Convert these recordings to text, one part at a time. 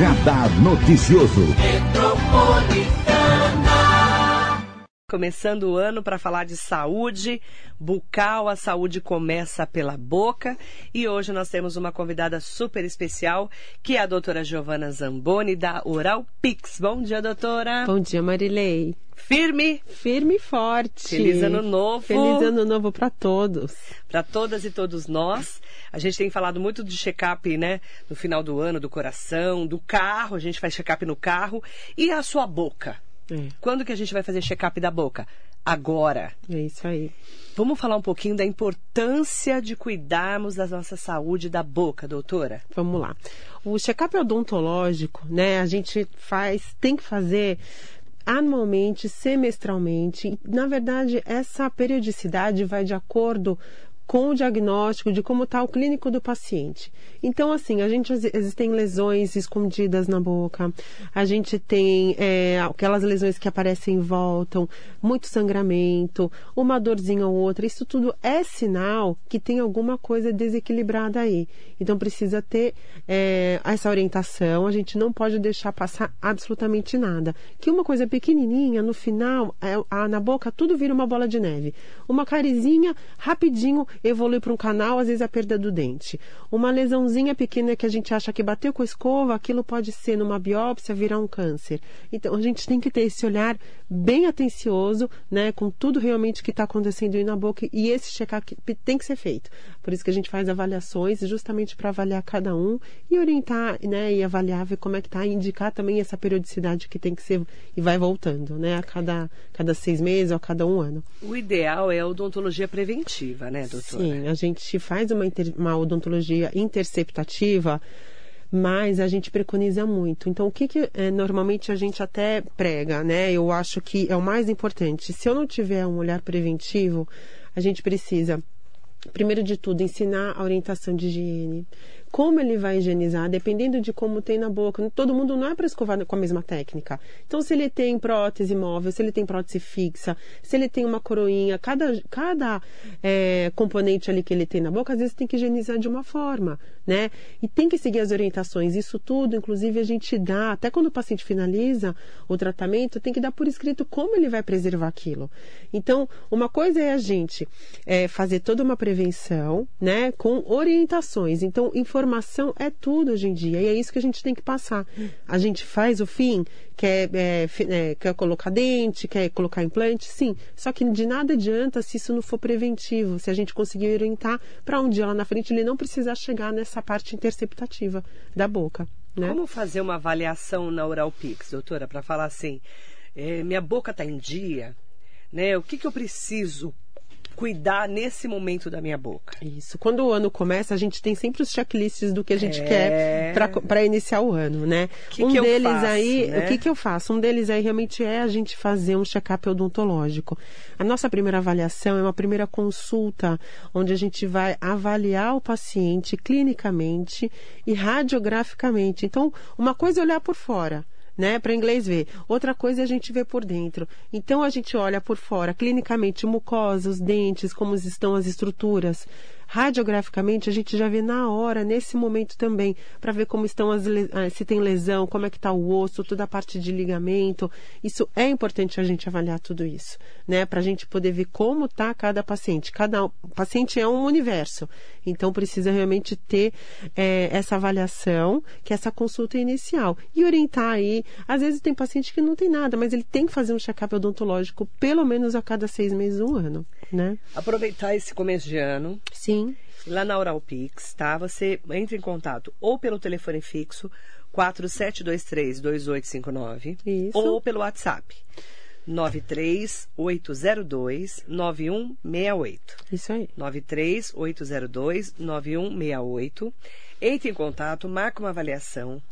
Radar Noticioso. Começando o ano para falar de saúde bucal, a saúde começa pela boca e hoje nós temos uma convidada super especial que é a doutora Giovana Zamboni da Oral Pix. Bom dia, doutora. Bom dia, Marilei. Firme? Firme e forte. Feliz ano novo. Feliz ano novo para todos. Para todas e todos nós. A gente tem falado muito de check-up, né? No final do ano, do coração, do carro. A gente faz check-up no carro. E a sua boca? É. Quando que a gente vai fazer check-up da boca? Agora. É isso aí. Vamos falar um pouquinho da importância de cuidarmos da nossa saúde da boca, doutora? Vamos lá. O check-up odontológico, né, a gente faz, tem que fazer anualmente, semestralmente. Na verdade, essa periodicidade vai de acordo com o diagnóstico de como está o clínico do paciente. Então, assim, a gente existem lesões escondidas na boca, a gente tem é, aquelas lesões que aparecem e voltam, muito sangramento, uma dorzinha ou outra. Isso tudo é sinal que tem alguma coisa desequilibrada aí. Então, precisa ter é, essa orientação. A gente não pode deixar passar absolutamente nada. Que uma coisa pequenininha, no final, é, a, na boca, tudo vira uma bola de neve. Uma carizinha, rapidinho, evolui para um canal, às vezes a perda do dente. Uma lesãozinha pequena que a gente acha que bateu com a escova, aquilo pode ser numa biópsia virar um câncer. Então a gente tem que ter esse olhar bem atencioso, né, com tudo realmente que está acontecendo aí na boca e esse check-up tem que ser feito. Por isso que a gente faz avaliações justamente para avaliar cada um e orientar, né, e avaliar ver como é que está, e indicar também essa periodicidade que tem que ser e vai voltando, né, a cada cada seis meses ou a cada um ano. O ideal é a odontologia preventiva, né, doutora? Sim, a gente faz uma, inter, uma odontologia interceptativa, mas a gente preconiza muito. Então, o que, que é, normalmente a gente até prega, né? Eu acho que é o mais importante. Se eu não tiver um olhar preventivo, a gente precisa primeiro de tudo, ensinar a orientação de higiene, como ele vai higienizar, dependendo de como tem na boca. Todo mundo não é para escovar com a mesma técnica. Então, se ele tem prótese móvel, se ele tem prótese fixa, se ele tem uma coroinha, cada, cada é, componente ali que ele tem na boca, às vezes tem que higienizar de uma forma, né? E tem que seguir as orientações. Isso tudo, inclusive, a gente dá, até quando o paciente finaliza o tratamento, tem que dar por escrito como ele vai preservar aquilo. Então, uma coisa é a gente é, fazer toda uma prevenção, né, com orientações. Então, informações informação é tudo hoje em dia e é isso que a gente tem que passar. A gente faz o fim, quer, é, é, quer colocar dente, quer colocar implante, sim. Só que de nada adianta se isso não for preventivo, se a gente conseguir orientar para um dia lá na frente ele não precisar chegar nessa parte interceptativa da boca. Né? Como fazer uma avaliação na Oral Pix, doutora, para falar assim, é, minha boca está em dia, né? O que, que eu preciso cuidar nesse momento da minha boca. Isso. Quando o ano começa, a gente tem sempre os checklists do que a gente é... quer para iniciar o ano, né? Que um que deles faço, aí, né? o que, que eu faço? Um deles aí realmente é a gente fazer um check-up odontológico. A nossa primeira avaliação é uma primeira consulta, onde a gente vai avaliar o paciente clinicamente e radiograficamente. Então, uma coisa é olhar por fora né? Para inglês ver. Outra coisa é a gente ver por dentro. Então a gente olha por fora, clinicamente, mucosa, os dentes, como estão as estruturas. Radiograficamente, a gente já vê na hora, nesse momento também, para ver como estão as ah, se tem lesão, como é que está o osso, toda a parte de ligamento. Isso é importante a gente avaliar tudo isso, né? Para a gente poder ver como está cada paciente. Cada paciente é um universo, então precisa realmente ter é, essa avaliação, que é essa consulta inicial e orientar aí. Às vezes tem paciente que não tem nada, mas ele tem que fazer um check-up odontológico pelo menos a cada seis meses, um ano, né? Aproveitar esse começo de ano. Sim Lá na Oral Pix, tá? Você entra em contato ou pelo telefone fixo 4723-2859 ou pelo WhatsApp 93802-9168. Isso aí. 93802-9168. Entre em contato, marca uma avaliação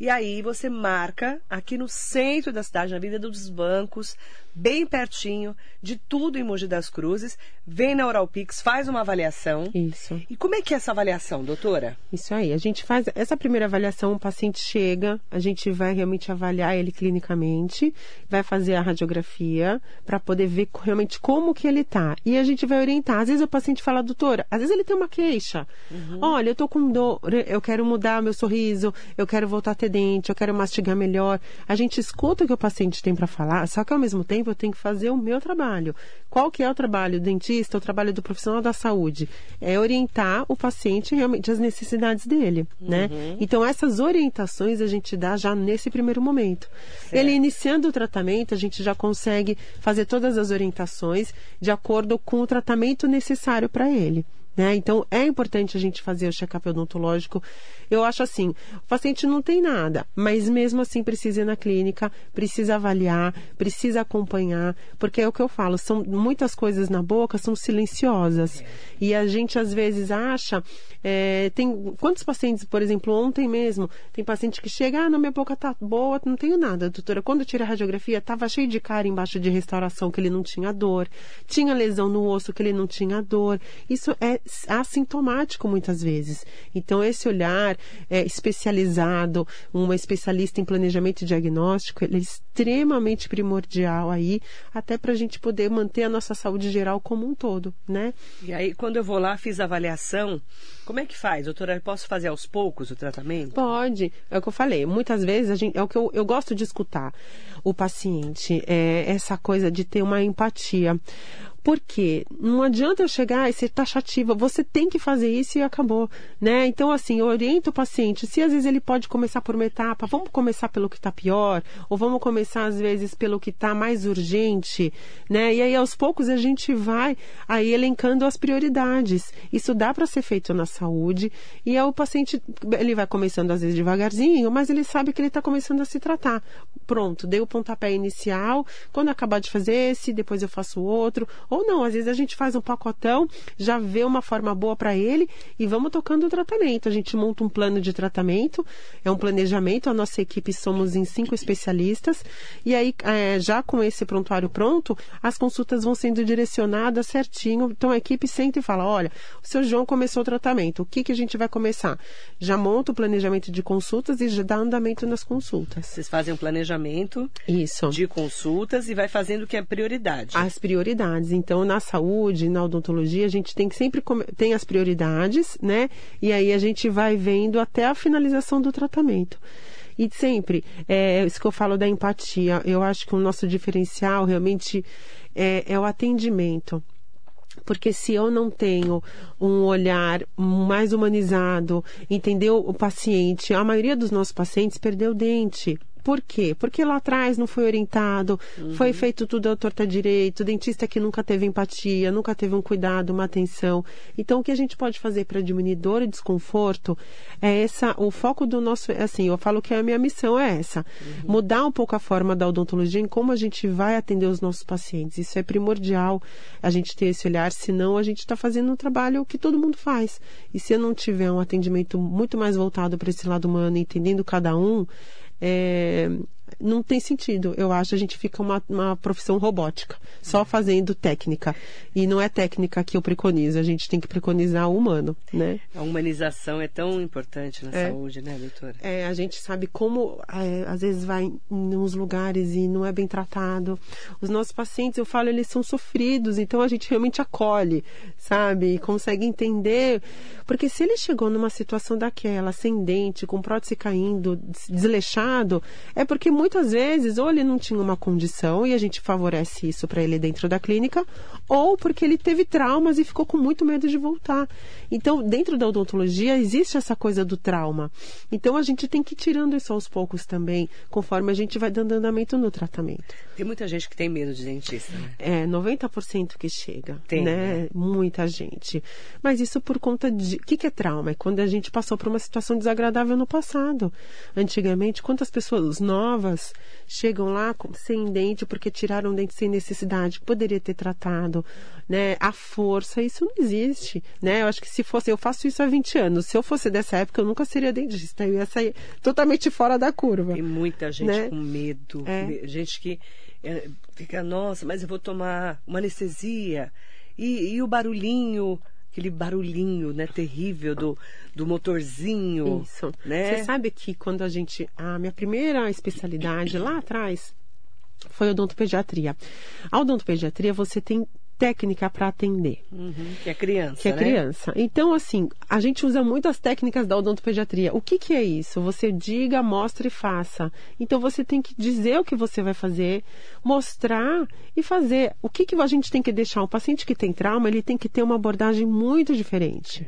e aí você marca aqui no centro da cidade, na Vida dos Bancos, bem pertinho de tudo em Mogi das Cruzes. Vem na Oral Pix, faz uma avaliação. Isso. E como é que é essa avaliação, doutora? Isso aí. A gente faz essa primeira avaliação, o paciente chega, a gente vai realmente avaliar ele clinicamente, vai fazer a radiografia para poder ver realmente como que ele tá. E a gente vai orientar. Às vezes o paciente fala, doutora, às vezes ele tem uma queixa. Uhum. Olha, eu tô com dor, eu quero mudar meu sorriso, eu quero voltar a ter dente, eu quero mastigar melhor. A gente escuta o que o paciente tem para falar, só que ao mesmo tempo eu tenho que fazer o meu trabalho. Qual que é o trabalho do dentista, o trabalho do profissional da saúde? É orientar o paciente realmente às necessidades dele, né? Uhum. Então essas orientações a gente dá já nesse primeiro momento. Ele iniciando o tratamento, a gente já consegue fazer todas as orientações de acordo com o tratamento necessário para ele. Né? Então é importante a gente fazer o check-up odontológico. Eu acho assim, o paciente não tem nada, mas mesmo assim precisa ir na clínica, precisa avaliar, precisa acompanhar, porque é o que eu falo, são muitas coisas na boca são silenciosas e a gente às vezes acha, é, tem quantos pacientes, por exemplo, ontem mesmo, tem paciente que chega, ah, não, minha boca tá boa, não tenho nada, doutora. Quando tirei a radiografia, tava cheio de cara embaixo de restauração que ele não tinha dor, tinha lesão no osso que ele não tinha dor. Isso é assintomático muitas vezes. Então, esse olhar é, especializado, uma especialista em planejamento e diagnóstico, ele é extremamente primordial aí, até para a gente poder manter a nossa saúde geral como um todo, né? E aí, quando eu vou lá, fiz a avaliação, como é que faz, doutora? Posso fazer aos poucos o tratamento? Pode, é o que eu falei. Muitas vezes a gente, é o que eu, eu gosto de escutar o paciente, é essa coisa de ter uma empatia. Porque não adianta eu chegar e ser taxativa, você tem que fazer isso e acabou, né? Então, assim, eu oriento o paciente, se às vezes ele pode começar por uma etapa, vamos começar pelo que está pior, ou vamos começar às vezes pelo que está mais urgente, né? E aí aos poucos a gente vai aí elencando as prioridades. Isso dá para ser feito na saúde e aí o paciente, ele vai começando às vezes devagarzinho, mas ele sabe que ele está começando a se tratar. Pronto, dei o pontapé inicial, quando acabar de fazer esse, depois eu faço outro, ou não, às vezes a gente faz um pacotão, já vê uma forma boa para ele e vamos tocando o tratamento. A gente monta um plano de tratamento, é um planejamento. A nossa equipe somos em cinco especialistas e aí é, já com esse prontuário pronto, as consultas vão sendo direcionadas certinho. Então a equipe senta e fala: olha, o seu João começou o tratamento, o que, que a gente vai começar? Já monta o planejamento de consultas e já dá andamento nas consultas. Vocês fazem um planejamento Isso. de consultas e vai fazendo o que é prioridade. As prioridades. Então, na saúde, na odontologia, a gente tem que sempre tem as prioridades, né? E aí a gente vai vendo até a finalização do tratamento. E sempre, é isso que eu falo da empatia. Eu acho que o nosso diferencial realmente é, é o atendimento. Porque se eu não tenho um olhar mais humanizado, entendeu o paciente, a maioria dos nossos pacientes perdeu o dente. Por quê? Porque lá atrás não foi orientado, foi feito tudo à torta direito, dentista que nunca teve empatia, nunca teve um cuidado, uma atenção. Então, o que a gente pode fazer para diminuir dor e desconforto é essa, o foco do nosso, é assim, eu falo que a minha missão é essa, mudar um pouco a forma da odontologia em como a gente vai atender os nossos pacientes. Isso é primordial, a gente ter esse olhar, senão a gente está fazendo um trabalho que todo mundo faz. E se eu não tiver um atendimento muito mais voltado para esse lado humano, entendendo cada um, é, não tem sentido. Eu acho que a gente fica uma, uma profissão robótica, só fazendo técnica. E não é técnica que eu preconizo, a gente tem que preconizar o humano, né? A humanização é tão importante na É. saúde, né, doutora? É, a gente sabe como é, às vezes vai em uns lugares e não é bem tratado. Os nossos pacientes, eu falo, eles são sofridos, então a gente realmente acolhe, sabe? E consegue entender. Porque se ele chegou numa situação daquela, sem dente, com prótese caindo, des- desleixado, é porque muitas vezes ou ele não tinha uma condição e a gente favorece isso para ele dentro da clínica, ou porque ele teve traumas e ficou com muito medo de voltar. Então, dentro da odontologia existe essa coisa do trauma. Então, a gente tem que ir tirando isso aos poucos também, conforme a gente vai dando andamento no tratamento. Tem muita gente que tem medo de dentista, né? É, 90% que chega, Tem, né? né? Muita gente. Mas isso por conta de... O que, que é trauma? É quando a gente passou por uma situação desagradável no passado. Antigamente, quantas pessoas novas chegam lá sem dente porque tiraram dente sem necessidade, que poderia ter tratado, né? A força, isso não existe, né? Eu acho que se fosse... Eu faço isso há 20 anos. Se eu fosse dessa época, eu nunca seria dentista. Eu ia sair totalmente fora da curva. Tem muita gente Né? com medo. É. Gente que é, fica, nossa, mas eu vou tomar uma anestesia. E, e o barulhinho, aquele barulhinho, né, terrível do, do motorzinho. Isso. Né? Você sabe que quando a gente. A minha primeira especialidade lá atrás foi odontopediatria. A odontopediatria você tem técnica para atender. Uhum, que é criança, Que é né? criança. Então, assim, a gente usa muito as técnicas da odontopediatria. O que, que é isso? Você diga, mostre e faça. Então, você tem que dizer o que você vai fazer, mostrar e fazer. O que, que a gente tem que deixar? Um paciente que tem trauma, ele tem que ter uma abordagem muito diferente.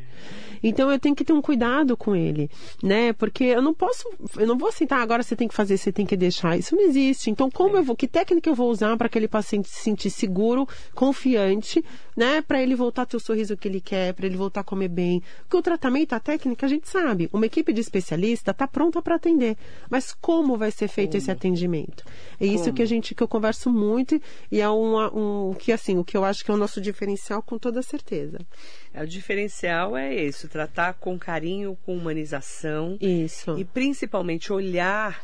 Então eu tenho que ter um cuidado com ele, né? Porque eu não posso, eu não vou sentar agora você tem que fazer, você tem que deixar. Isso não existe. Então como eu vou, que técnica eu vou usar para aquele paciente se sentir seguro, confiante, né? Para ele voltar a ter o sorriso que ele quer, para ele voltar a comer bem. Porque o tratamento, a técnica, a gente sabe. Uma equipe de especialista está pronta para atender. Mas como vai ser feito esse atendimento? É isso Como? que a gente que eu converso muito e é uma, um que assim o que eu acho que é o nosso diferencial com toda certeza. É, O diferencial é isso, tratar com carinho, com humanização Isso. e principalmente olhar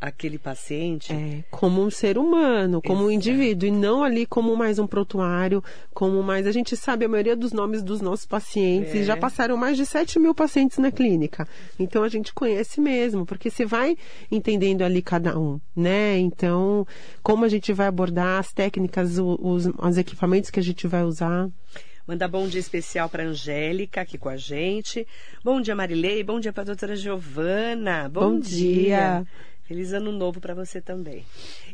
aquele paciente. É, como um ser humano, como um Exato. indivíduo, e não ali como mais um prontuário, como mais. A gente sabe a maioria dos nomes dos nossos pacientes, É. e já passaram mais de 7 mil pacientes na clínica. Então a gente conhece mesmo, porque você vai entendendo ali cada um, né? Então, como a gente vai abordar as técnicas, os, os equipamentos que a gente vai usar. Mandar bom dia especial para Angélica aqui com a gente. Bom dia, Marilei. Bom dia para a doutora Giovana. Bom, Bom dia. Feliz ano novo para você também.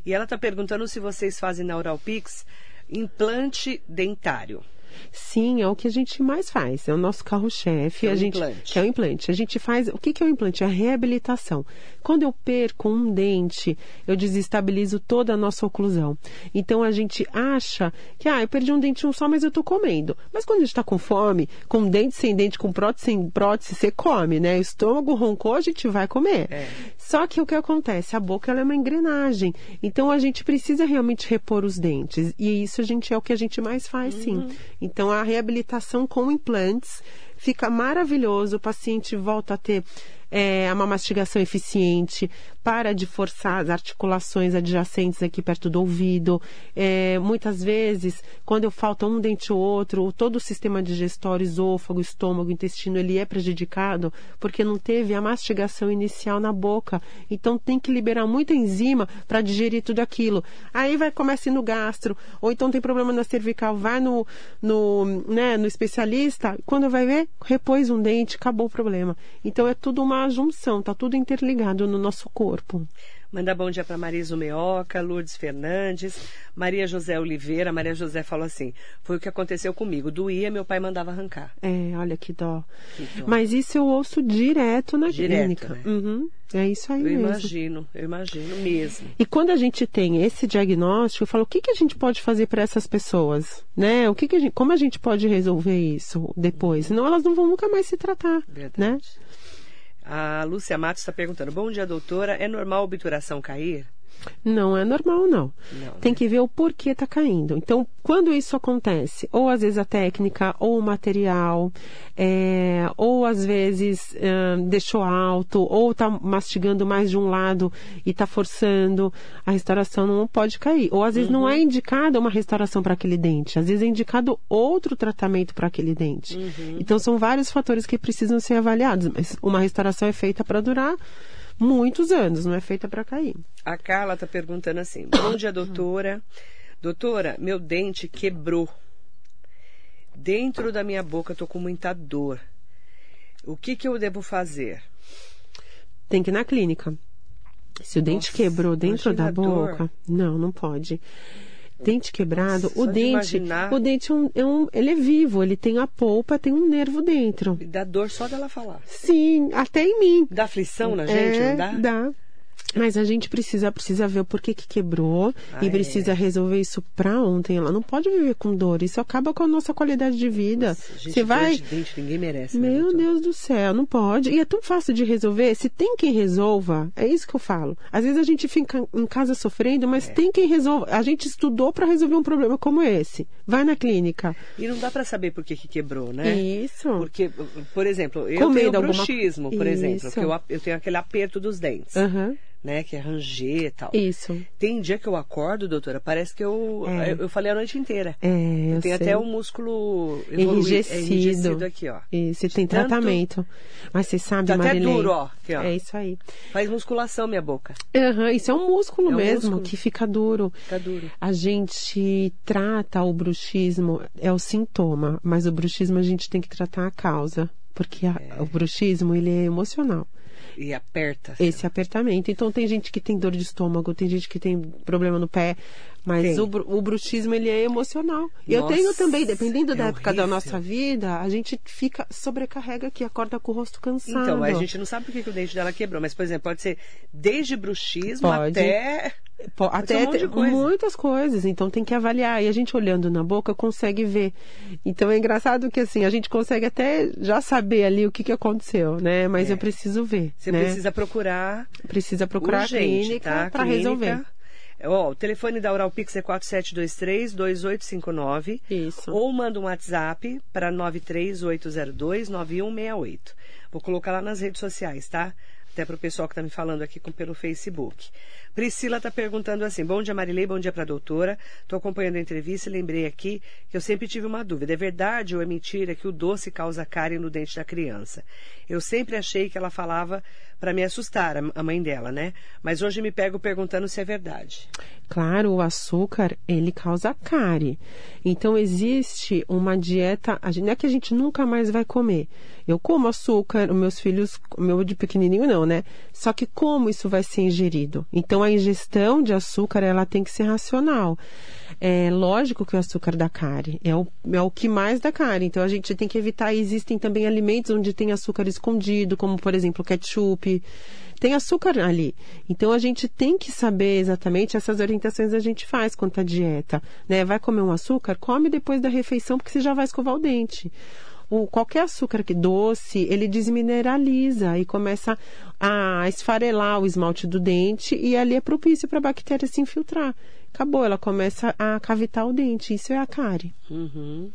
E ela está perguntando se vocês fazem na Uralpix implante dentário. Sim, é o que a gente mais faz. É o nosso carro-chefe. Que é o a gente implante. que é o implante. A gente faz. O que, que é o implante? É a reabilitação. Quando eu perco um dente, eu desestabilizo toda a nossa oclusão. Então a gente acha que ah, eu perdi um dente um só, mas eu tô comendo. Mas quando a gente está com fome, com dente sem dente, com prótese sem prótese, você come, né? O estômago roncou, a gente vai comer. É. Só que o que acontece? A boca ela é uma engrenagem. Então a gente precisa realmente repor os dentes. E isso a gente é o que a gente mais faz, sim. Então a reabilitação com implantes fica maravilhoso. O paciente volta a ter é, uma mastigação eficiente, para de forçar as articulações adjacentes aqui perto do ouvido. É, muitas vezes, quando falta um dente ou outro, todo o sistema digestório, esôfago, estômago, intestino, ele é prejudicado porque não teve a mastigação inicial na boca. Então tem que liberar muita enzima para digerir tudo aquilo. Aí vai começa no gastro, ou então tem problema na cervical, vai no, no, né, no especialista, quando vai ver, repôs um dente, acabou o problema. Então é tudo uma junção, tá tudo interligado no nosso corpo. Mandar bom dia para Marisa Meoca, Lourdes Fernandes, Maria José Oliveira. Maria José falou assim: foi o que aconteceu comigo. Doía, meu pai mandava arrancar. É, olha que dó. Que dó. Mas isso eu ouço direto na Direto, clínica. né? Uhum, é isso aí Eu mesmo. imagino, eu imagino mesmo. E quando a gente tem esse diagnóstico, eu falo, o que, que a gente pode fazer para essas pessoas? Né? O que que a gente, como a gente pode resolver isso depois? Senão elas não vão nunca mais se tratar. Verdade. Né? A Lúcia Matos está perguntando: Bom dia, doutora. É normal a obturação cair? Não é normal, não. Não, Tem né? que ver o porquê tá caindo. Então, quando isso acontece, ou às vezes a técnica, ou o material, é, ou às vezes ahn, deixou alto, ou tá mastigando mais de um lado e tá forçando, a restauração não pode cair. Ou às vezes não é indicada uma restauração para aquele dente, às vezes é indicado outro tratamento para aquele dente. Então, são vários fatores que precisam ser avaliados, mas uma restauração é feita para durar muitos anos, não é feita para cair. A Carla está perguntando assim: Bom dia, doutora. Doutora, meu dente quebrou. Dentro da minha boca estou com muita dor. O que, que eu devo fazer? Tem que ir na clínica. Se o dente Nossa, quebrou dentro da a dor. boca, não, não pode. Dente quebrado, o dente, imaginar. o dente é um, é um- ele é vivo, ele tem a polpa, tem um nervo dentro. Me dá dor só dela falar. Sim, até em mim. Dá aflição na gente, é, não dá? Dá. Mas a gente precisa, precisa ver o porquê que quebrou Ah, e é. precisa resolver isso pra ontem. Ela não pode viver com dor. Isso acaba com a nossa qualidade de vida. Gente, Você vai. dente ninguém merece. né, Meu doutor? Deus do céu, não pode. E é tão fácil de resolver. Se tem quem resolva, é isso que eu falo. Às vezes a gente fica em casa sofrendo, É. mas tem quem resolva. A gente estudou para resolver um problema como esse. Vai na clínica. E não dá para saber por que, que quebrou, né? Isso. Porque, por exemplo, eu Comendo tenho alguma- bruxismo, por exemplo, eu, eu tenho aquele aperto dos dentes. Aham. Né? Que é ranger e tal. Isso. Tem dia que eu acordo, doutora, parece que eu, É. eu, eu falei a noite inteira. É, eu Tem sei. até o músculo evolu- enrijecido. enrijecido aqui, ó. E você tem Tanto- tratamento. Mas você sabe, Tá até Marilene, duro, ó. Aqui, ó. É isso aí. Faz musculação minha boca. Aham, isso é um músculo É um mesmo músculo. que fica duro. Fica duro. A gente trata o bruxismo, é o sintoma, mas o bruxismo a gente tem que tratar a causa. Porque a- É. o bruxismo, ele é emocional. E aperta. Esse apertamento. Então tem gente que tem dor de estômago, tem gente que tem problema no pé, mas o, o bruxismo ele é emocional. E eu tenho também, dependendo é da época da horrível. nossa vida, a gente fica sobrecarrega aqui, acorda com o rosto cansado. Então, a gente não sabe por que, o dente dela quebrou, mas, por exemplo, pode ser desde bruxismo Pode. até. Até um coisa. muitas coisas, então tem que avaliar. E a gente olhando na boca consegue ver. Então é engraçado que assim, a gente consegue até já saber ali o que, que aconteceu, né? Mas É. eu preciso ver. Você né? precisa procurar Precisa procurar urgente, a clínica tá? para resolver. Ó, o telefone da Oral Pix é 4723-2859. Isso. Ou manda um WhatsApp para 93802-9168. Vou colocar lá nas redes sociais, tá? Até para o pessoal que está me falando aqui com, pelo Facebook. Priscila está perguntando assim: Bom dia, Marilei, bom dia para a doutora. Estou acompanhando a entrevista e lembrei aqui que eu sempre tive uma dúvida. É verdade ou é mentira que o doce causa cárie no dente da criança? Eu sempre achei que ela falava para me assustar, a mãe dela, né? Mas hoje me pego perguntando se é verdade. Claro, o açúcar, ele causa cárie. Então, existe uma dieta, não é que a gente nunca mais vai comer. Eu como açúcar, meus filhos, meu de pequenininho não, né? Só que como isso vai ser ingerido? Então, a ingestão de açúcar, ela tem que ser racional. É lógico que o açúcar dá cárie, é o, é o que mais dá cárie. Então, a gente tem que evitar, existem também alimentos onde tem açúcar escondido, como, por exemplo, ketchup, tem açúcar ali. Então a gente tem que saber exatamente essas orientações a gente faz quanto à dieta, né? Vai comer um açúcar, come depois da refeição porque você já vai escovar o dente. O, qualquer açúcar que doce, ele desmineraliza e começa a esfarelar o esmalte do dente e ali é propício para a bactéria se infiltrar. Acabou, ela começa a cavitar o dente. Isso é a cárie. Uhum.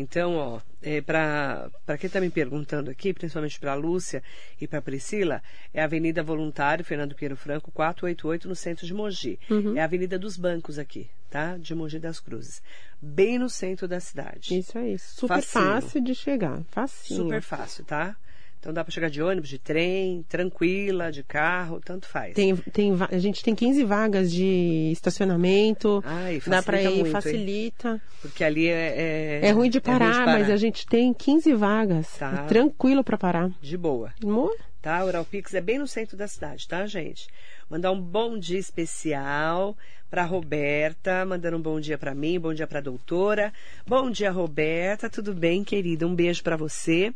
Então, ó, é, para quem está me perguntando aqui, principalmente para a Lúcia e para a Priscila, é a Avenida Voluntário, Fernando Pinheiro Franco, 488, no centro de Mogi. É a Avenida dos Bancos aqui, tá? De Mogi das Cruzes. Bem no centro da cidade. Isso é isso. Super Facinho. fácil de chegar. Facinho. Super fácil, tá? Então dá para chegar de ônibus, de trem, tranquila, de carro, tanto faz. Tem, tem, a gente tem 15 vagas de estacionamento. Ai, dá para ir, muito, hein? facilita. Porque ali é. É, ruim de parar, mas a gente tem 15 vagas. Tá. É tranquilo para parar. De boa. Amor? tá? O Oral Pix é bem no centro da cidade, tá, gente? Mandar um bom dia especial para Roberta, mandando um bom dia para mim, bom dia para a doutora. Bom dia, Roberta, tudo bem, querida? Um beijo para você.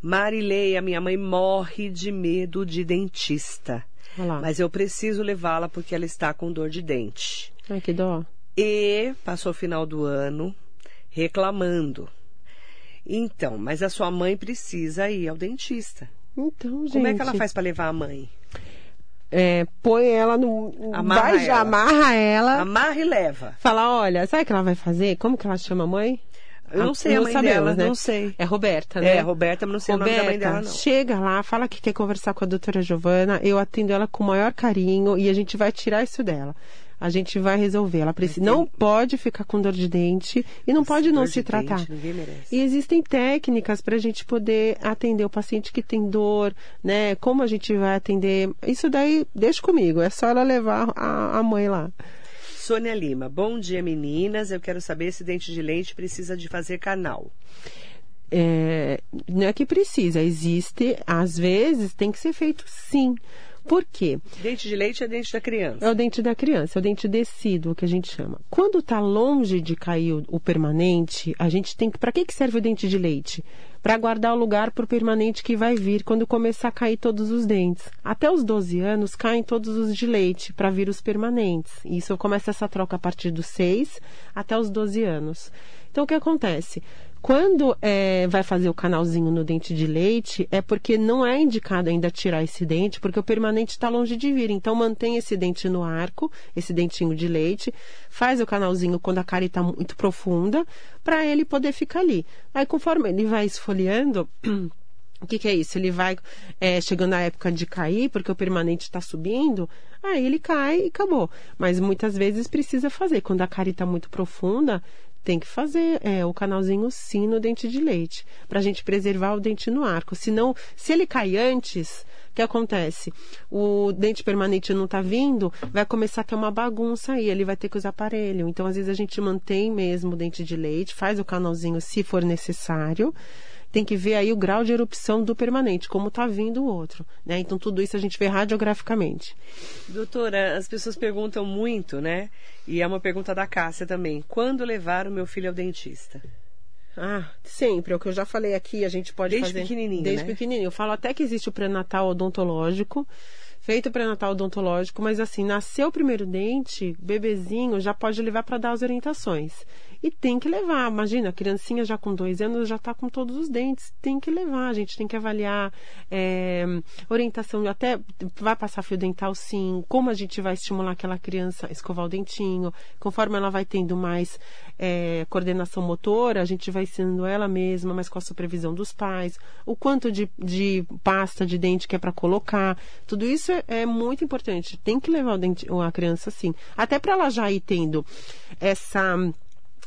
Marileia, minha mãe morre de medo de dentista, Olha lá. mas eu preciso levá-la porque ela está com dor de dente. Ai, que dó. E passou o final do ano reclamando. Então, mas a sua mãe precisa ir ao dentista. Então, gente. Como é que ela faz para levar a mãe? É, põe ela no. Amarra vai ela. amarra ela. Amarra e leva. Fala, olha, sabe o que ela vai fazer? Como que ela chama a mãe? Eu não sei a mãe sabemos, dela, né? não sei. É Roberta, né? É, Roberta, mas não sei o nome da mãe dela, não. chega lá, fala que quer conversar com a doutora Giovana, eu atendo ela com o maior carinho e a gente vai tirar isso dela. A gente vai resolver. Ela precisa, não pode ficar com dor de dente e não pode não se tratar. dente. E existem técnicas para a gente poder atender o paciente que tem dor, né? Como a gente vai atender? Isso daí, deixa comigo. É só ela levar a, a mãe lá. Sônia Lima, bom dia meninas. Eu quero saber se dente de leite precisa de fazer canal. É, não é que precisa, existe, às vezes tem que ser feito sim. Por quê? Dente de leite é dente da criança. É o dente da criança, é o dente decíduo que a gente chama. Quando está longe de cair o, o permanente, a gente tem que. Para que, que serve o dente de leite? Para guardar o lugar para o permanente que vai vir quando começar a cair todos os dentes. Até os 12 anos caem todos os de leite para vir os permanentes. Isso começa essa troca a partir dos 6 até os 12 anos. Então o que acontece? Quando é, vai fazer o canalzinho no dente de leite, é porque não é indicado ainda tirar esse dente, porque o permanente está longe de vir. Então, mantém esse dente no arco, esse dentinho de leite, faz o canalzinho quando a cárie está muito profunda, para ele poder ficar ali. Aí, conforme ele vai esfoliando. O que, que, é isso? Ele vai é, chegando a época de cair, porque o permanente está subindo, aí ele cai e acabou. Mas muitas vezes precisa fazer. Quando a cárie está muito profunda, tem que fazer é, o canalzinho sim no dente de leite, para a gente preservar o dente no arco. Senão, se ele cai antes, o que acontece? O dente permanente não está vindo, vai começar a ter uma bagunça aí, ele vai ter que usar aparelho. Então, às vezes, a gente mantém mesmo o dente de leite, faz o canalzinho se for necessário tem que ver aí o grau de erupção do permanente, como está vindo o outro. Né? Então, tudo isso a gente vê radiograficamente. Doutora, as pessoas perguntam muito, né? E é uma pergunta da Cássia também. Quando levar o meu filho ao dentista? Ah, sempre. É o que eu já falei aqui, a gente pode desde fazer... Desde pequenininho, Desde né? pequenininho. Eu falo até que existe o pré-natal odontológico, feito pré-natal odontológico, mas assim, nasceu o primeiro dente, bebezinho, já pode levar para dar as orientações. E tem que levar. Imagina, a criancinha já com dois anos já está com todos os dentes. Tem que levar. A gente tem que avaliar é, orientação. Até vai passar fio dental, sim. Como a gente vai estimular aquela criança a escovar o dentinho. Conforme ela vai tendo mais é, coordenação motora, a gente vai ensinando ela mesma, mas com a supervisão dos pais. O quanto de, de pasta de dente que é para colocar. Tudo isso é, é, muito importante. Tem que levar o dente, a criança, sim. Até para ela já ir tendo essa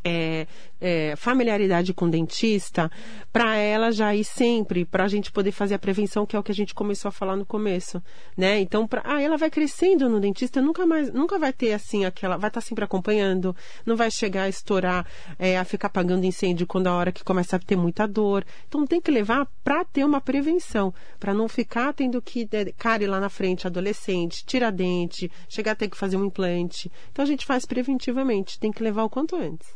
é, é, familiaridade com dentista, para ela já ir sempre, para a gente poder fazer a prevenção, que é o que a gente começou a falar no começo, né? Então, pra, ah, ela vai crescendo no dentista, nunca mais, nunca vai ter assim aquela, vai estar tá sempre acompanhando, não vai chegar a estourar, é, a ficar apagando incêndio quando a hora que começa a ter muita dor. Então, tem que levar para ter uma prevenção, para não ficar tendo que é, cárie lá na frente, adolescente, tirar dente, chegar a ter que fazer um implante. Então, a gente faz preventivamente, tem que levar o quanto antes.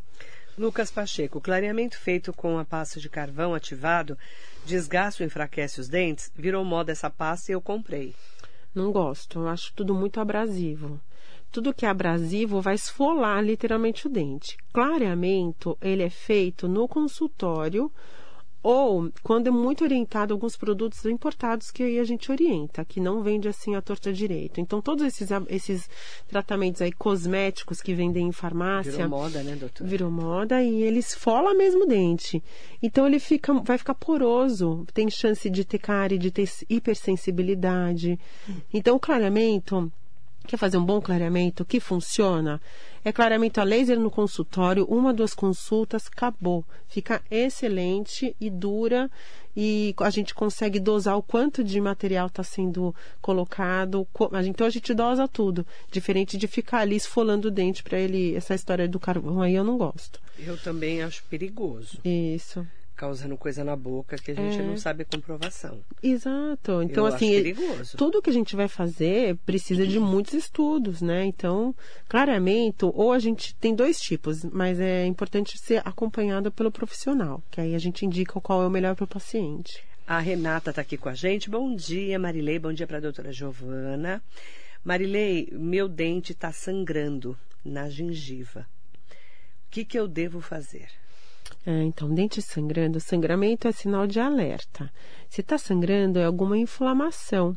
Lucas Pacheco, clareamento feito com a pasta de carvão ativado desgasta ou enfraquece os dentes? Virou moda essa pasta e eu comprei. Não gosto, eu acho tudo muito abrasivo. Tudo que é abrasivo vai esfolar literalmente o dente. Clareamento, ele é feito no consultório ou quando é muito orientado alguns produtos importados que aí a gente orienta, que não vende assim a torta direito. Então, todos esses, esses tratamentos aí cosméticos que vendem em farmácia. Virou moda, né, doutor? Virou moda e eles folam mesmo o dente. Então ele fica, vai ficar poroso, tem chance de ter cárie, de ter hipersensibilidade. Então, o clareamento Quer fazer um bom clareamento que funciona? É clareamento a laser no consultório, uma, duas consultas, acabou. Fica excelente e dura e a gente consegue dosar o quanto de material está sendo colocado. Então a gente dosa tudo, diferente de ficar ali esfolando o dente para ele. Essa história do carvão aí eu não gosto. Eu também acho perigoso. Isso causando coisa na boca que a gente é. não sabe a comprovação. Exato. Então, Eu assim, tudo que a gente vai fazer precisa de muitos estudos, né? Então, clareamento, ou a gente tem dois tipos, mas é importante ser acompanhado pelo profissional, que aí a gente indica qual é o melhor para o paciente. A Renata está aqui com a gente. Bom dia, Marilei. Bom dia para a doutora Giovana. Marilei, meu dente está sangrando na gengiva. O que, que eu devo fazer? É, então, dente sangrando, sangramento é sinal de alerta. Se está sangrando, é alguma inflamação.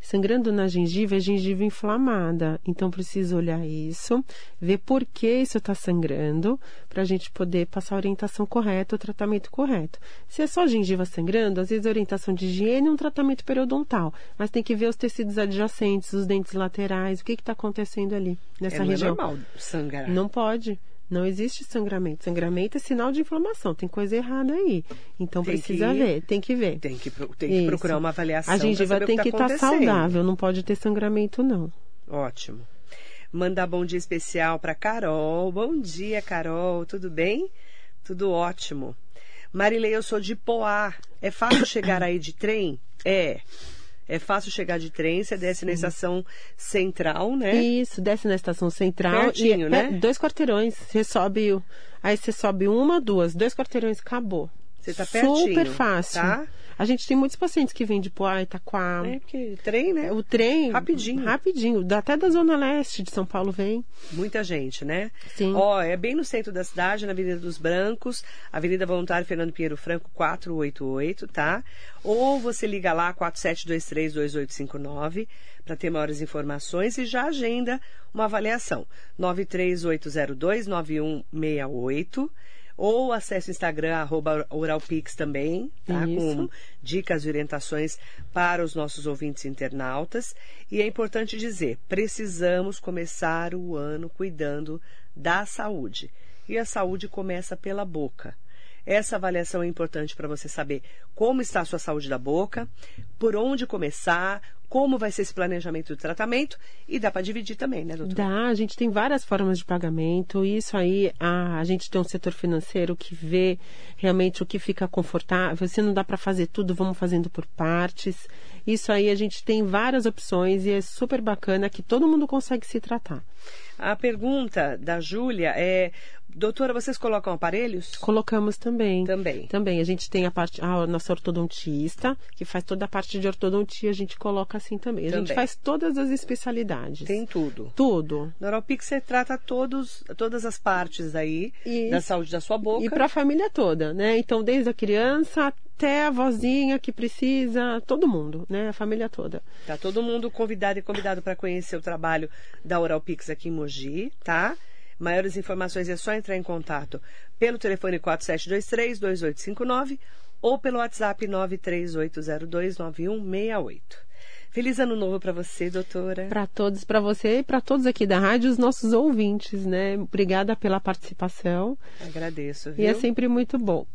Sangrando na gengiva é gengiva inflamada. Então, precisa olhar isso, ver por que isso está sangrando, para a gente poder passar a orientação correta, o tratamento correto. Se é só gengiva sangrando, às vezes a orientação de higiene é um tratamento periodontal, mas tem que ver os tecidos adjacentes, os dentes laterais, o que está acontecendo ali nessa é, região. Não é normal sangrar. Não pode. Não existe sangramento. Sangramento é sinal de inflamação. Tem coisa errada aí. Então tem precisa que, ver, tem que ver. Tem que, tem que procurar uma avaliação. A gengiva tem que estar tá saudável, não pode ter sangramento, não. Ótimo. Mandar bom dia especial para Carol. Bom dia, Carol. Tudo bem? Tudo ótimo. Marilei, eu sou de Poá. É fácil chegar aí de trem? É. É fácil chegar de trem, você desce na estação central, né? Isso, desce na estação central. Pertinho, e, né? É, dois quarteirões. Você sobe. Aí você sobe uma, duas, dois quarteirões, acabou. Você tá pertinho. Super fácil. Tá? A gente tem muitos pacientes que vêm de Poá, Itaquá. É, porque trem, né? O trem. Rapidinho. Rapidinho. Até da Zona Leste de São Paulo vem. Muita gente, né? Sim. Ó, é bem no centro da cidade, na Avenida dos Brancos, Avenida Voluntário Fernando Pinheiro Franco, 488, tá? Ou você liga lá, 47232859, para ter maiores informações e já agenda uma avaliação. 938029168 Ou acesse o Instagram, arroba Oralpix também, tá? Isso. Com dicas e orientações para os nossos ouvintes internautas. E é importante dizer, precisamos começar o ano cuidando da saúde. E a saúde começa pela boca. Essa avaliação é importante para você saber como está a sua saúde da boca, por onde começar, como vai ser esse planejamento do tratamento e dá para dividir também, né, doutor? Dá, a gente tem várias formas de pagamento. Isso aí, a, a gente tem um setor financeiro que vê realmente o que fica confortável. Se não dá para fazer tudo, vamos fazendo por partes. Isso aí a gente tem várias opções e é super bacana que todo mundo consegue se tratar. A pergunta da Júlia é: doutora, vocês colocam aparelhos? Colocamos também. Também. Também. A gente tem a parte, a nossa ortodontista, que faz toda a parte de ortodontia, a gente coloca assim também. A Também. gente faz todas as especialidades. Tem tudo. tudo. Oralpix você trata todos, todas as partes aí E- da saúde da sua boca. E para a família toda, né? Então, desde a criança até a vozinha que precisa, todo mundo, né? A família toda. Tá todo mundo convidado e convidado para conhecer o trabalho da Oralpix aqui em Mogi, tá? Maiores informações é só entrar em contato pelo telefone 4723-2859 ou pelo WhatsApp 938029168. Feliz ano novo para você, doutora. Para todos, para você e para todos aqui da rádio, os nossos ouvintes, né? Obrigada pela participação. Agradeço, viu? E é sempre muito bom.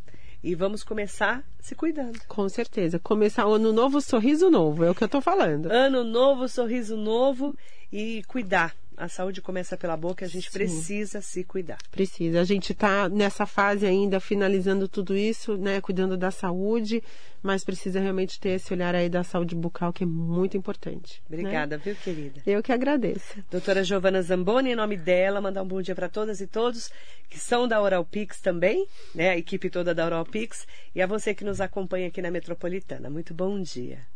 E vamos começar se cuidando. Com certeza. Começar o ano novo, sorriso novo, é o que eu tô falando. Ano novo, sorriso novo e cuidar. A saúde começa pela boca, a gente Sim. precisa se cuidar. Precisa. A gente está nessa fase ainda, finalizando tudo isso, né? Cuidando da saúde, mas precisa realmente ter esse olhar aí da saúde bucal, que é muito importante. né? Obrigada, viu, querida? Eu que agradeço. Doutora Giovana Zamboni, em nome dela, mandar um bom dia para todas e todos que são da Oral Pix também, né? A equipe toda da Oral Pix e a você que nos acompanha aqui na Metropolitana. Muito bom dia.